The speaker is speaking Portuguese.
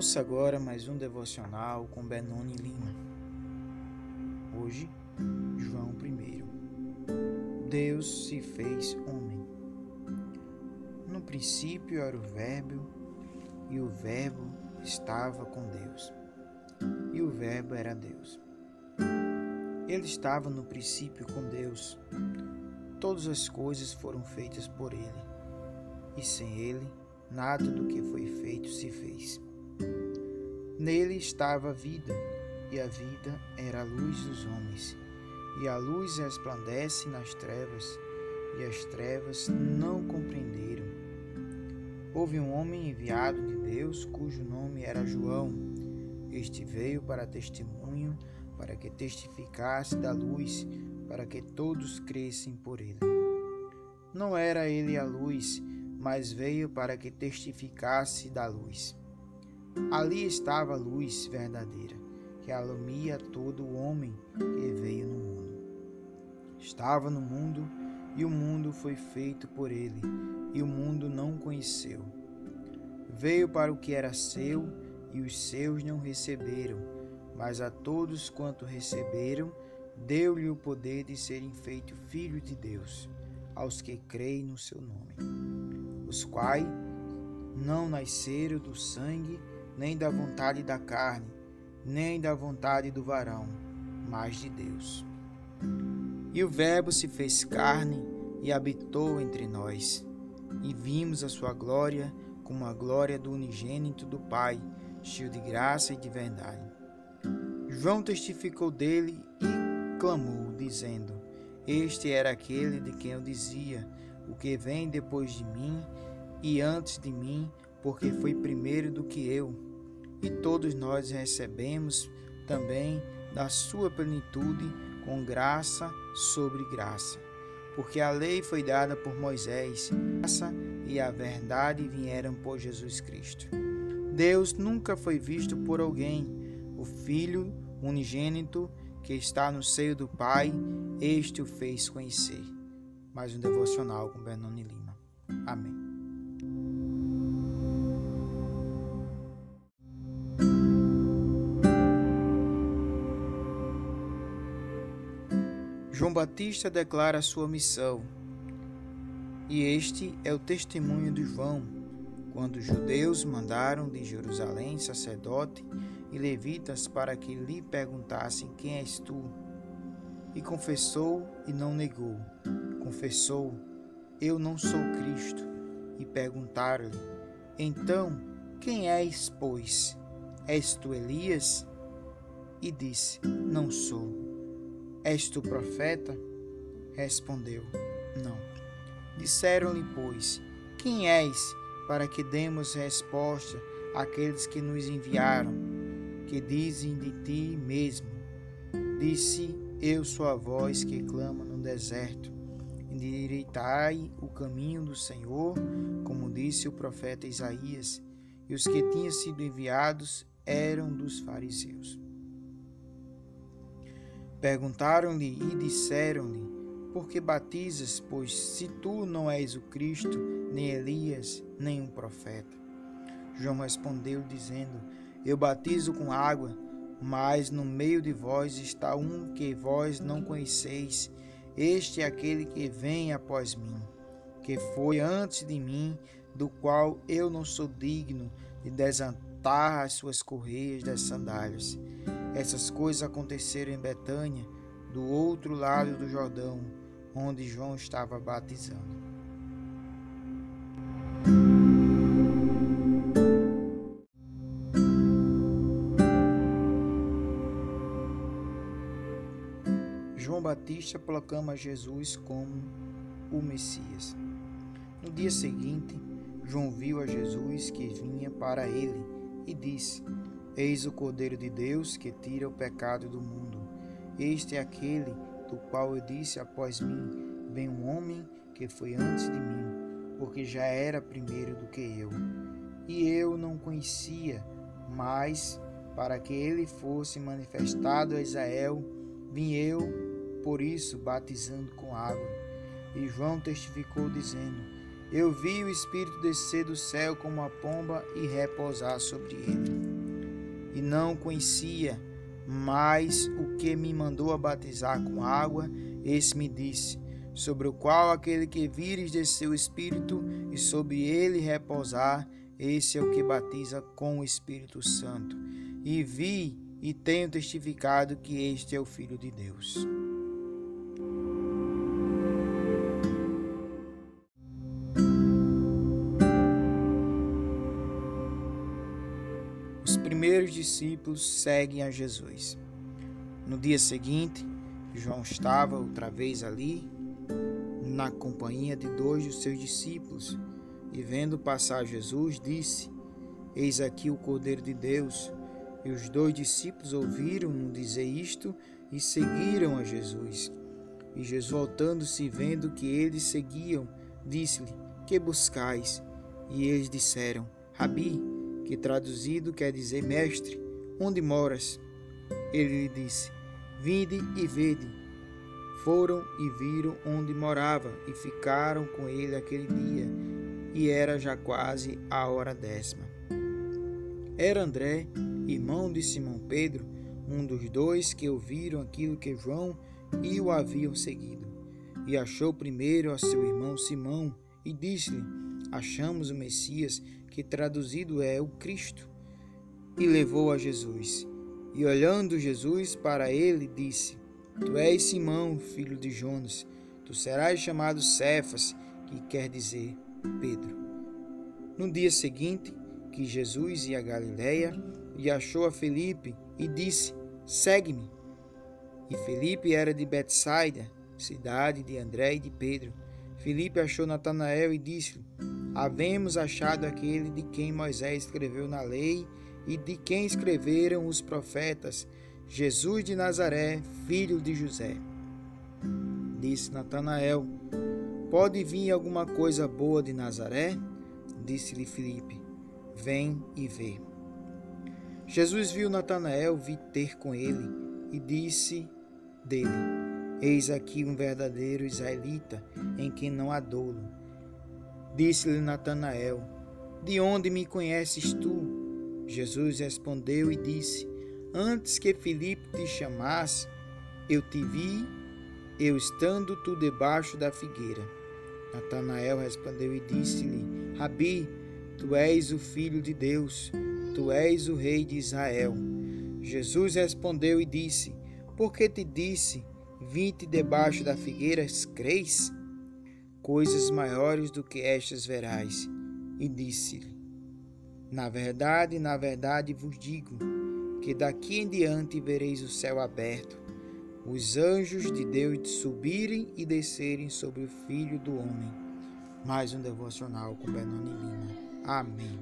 Ouça agora mais um devocional com Benoni Lima. Hoje, João I. Deus se fez homem. No princípio era o Verbo, e o Verbo estava com Deus, e o Verbo era Deus. Ele estava no princípio com Deus. Todas as coisas foram feitas por ele, e sem ele, nada do que foi feito se fez. Nele estava a vida, e a vida era a luz dos homens. E a luz resplandece nas trevas, e as trevas não compreenderam. Houve um homem enviado de Deus, cujo nome era João. Este veio para testemunho, para que testificasse da luz, para que todos crescem por ele. Não era ele a luz, mas veio para que testificasse da luz. Ali estava a luz verdadeira, que alumia todo o homem que veio no mundo. Estava no mundo, e o mundo foi feito por ele, e o mundo não conheceu. Veio para o que era seu, e os seus não receberam, mas a todos quanto receberam, deu-lhe o poder de serem feitos filhos de Deus, aos que creem no seu nome, os quais não nasceram do sangue, nem da vontade da carne, nem da vontade do varão, mas de Deus. E o Verbo se fez carne e habitou entre nós, e vimos a sua glória como a glória do unigênito do Pai, cheio de graça e de verdade. João testificou dele e clamou, dizendo: Este era aquele de quem eu dizia: O que vem depois de mim e antes de mim, porque foi primeiro do que eu e todos nós recebemos também da sua plenitude com graça sobre graça. Porque a lei foi dada por Moisés, a graça e a verdade vieram por Jesus Cristo. Deus nunca foi visto por alguém. O Filho unigênito que está no seio do Pai, este o fez conhecer. Mais um devocional com Benoni Lima. Amém. João Batista declara sua missão. E este é o testemunho de João, quando os judeus mandaram de Jerusalém sacerdote e levitas para que lhe perguntassem: Quem és tu? E confessou e não negou. Confessou: Eu não sou Cristo. E perguntaram-lhe: Então, quem és, pois? És tu Elias? E disse: Não sou. És tu profeta? Respondeu: Não. Disseram-lhe, pois: Quem és, para que demos resposta àqueles que nos enviaram, que dizem de ti mesmo? Disse: Eu sou a voz que clama no deserto. Endireitai o caminho do Senhor, como disse o profeta Isaías, e os que tinham sido enviados eram dos fariseus. Perguntaram-lhe e disseram-lhe: Por que batizas, pois se tu não és o Cristo, nem Elias, nem um profeta? João respondeu, dizendo: Eu batizo com água, mas no meio de vós está um que vós não conheceis. Este é aquele que vem após mim, que foi antes de mim, do qual eu não sou digno de desatar as suas correias das sandálias. Essas coisas aconteceram em Betânia, do outro lado do Jordão, onde João estava batizando. João Batista proclama Jesus como o Messias. No dia seguinte, João viu a Jesus que vinha para ele e disse: Eis o Cordeiro de Deus que tira o pecado do mundo. Este é aquele do qual eu disse após mim: Vem um homem que foi antes de mim, porque já era primeiro do que eu. E eu não conhecia, mas para que ele fosse manifestado a Israel, vim eu, por isso, batizando com água. E João testificou, dizendo: Eu vi o Espírito descer do céu como uma pomba e repousar sobre ele e não conhecia, mas o que me mandou a batizar com água, esse me disse: sobre o qual aquele que vires descer o Espírito e sobre ele repousar, esse é o que batiza com o Espírito Santo. E vi e tenho testificado que este é o Filho de Deus. Primeiros discípulos seguem a Jesus. No dia seguinte, João estava outra vez ali, na companhia de dois dos seus discípulos, e vendo passar Jesus, disse: Eis aqui o Cordeiro de Deus. E os dois discípulos ouviram dizer isto e seguiram a Jesus. E Jesus, voltando-se, vendo que eles seguiam, disse-lhe: Que buscais? E eles disseram: Rabi, que traduzido quer dizer mestre, onde moras? Ele lhe disse: Vinde e vede. Foram e viram onde morava e ficaram com ele aquele dia, e era já quase a hora décima. Era André, irmão de Simão Pedro, um dos dois que ouviram aquilo que João e o haviam seguido. E achou primeiro a seu irmão Simão e disse-lhe: Achamos o Messias, que traduzido é o Cristo. E levou a Jesus. E olhando Jesus para ele, disse: Tu és Simão, filho de Jonas, tu serás chamado Cefas, que quer dizer Pedro. No dia seguinte, que Jesus ia a Galiléia e achou a Felipe e disse: Segue-me. E Felipe era de Betsaida, cidade de André e de Pedro. Felipe achou Natanael e disse-lhe: Havemos achado aquele de quem Moisés escreveu na lei e de quem escreveram os profetas, Jesus de Nazaré, filho de José. Disse Natanael: Pode vir alguma coisa boa de Nazaré? Disse-lhe Filipe: Vem e vê. Jesus viu Natanael vir ter com ele e disse dele: Eis aqui um verdadeiro israelita, em quem não há dolo. Disse-lhe Natanael: De onde me conheces tu? Jesus respondeu e disse: Antes que Filipe te chamasse, eu te vi, eu estando tu debaixo da figueira. Natanael respondeu e disse-lhe: Rabi, tu és o filho de Deus, tu és o rei de Israel. Jesus respondeu e disse: Por que te disse, vinte debaixo da figueira, creis? coisas maiores do que estas verás. E disse-lhe: Na verdade, na verdade vos digo, que daqui em diante vereis o céu aberto, os anjos de Deus subirem e descerem sobre o Filho do Homem. Mais um devocional com Benoni Lima. Amém.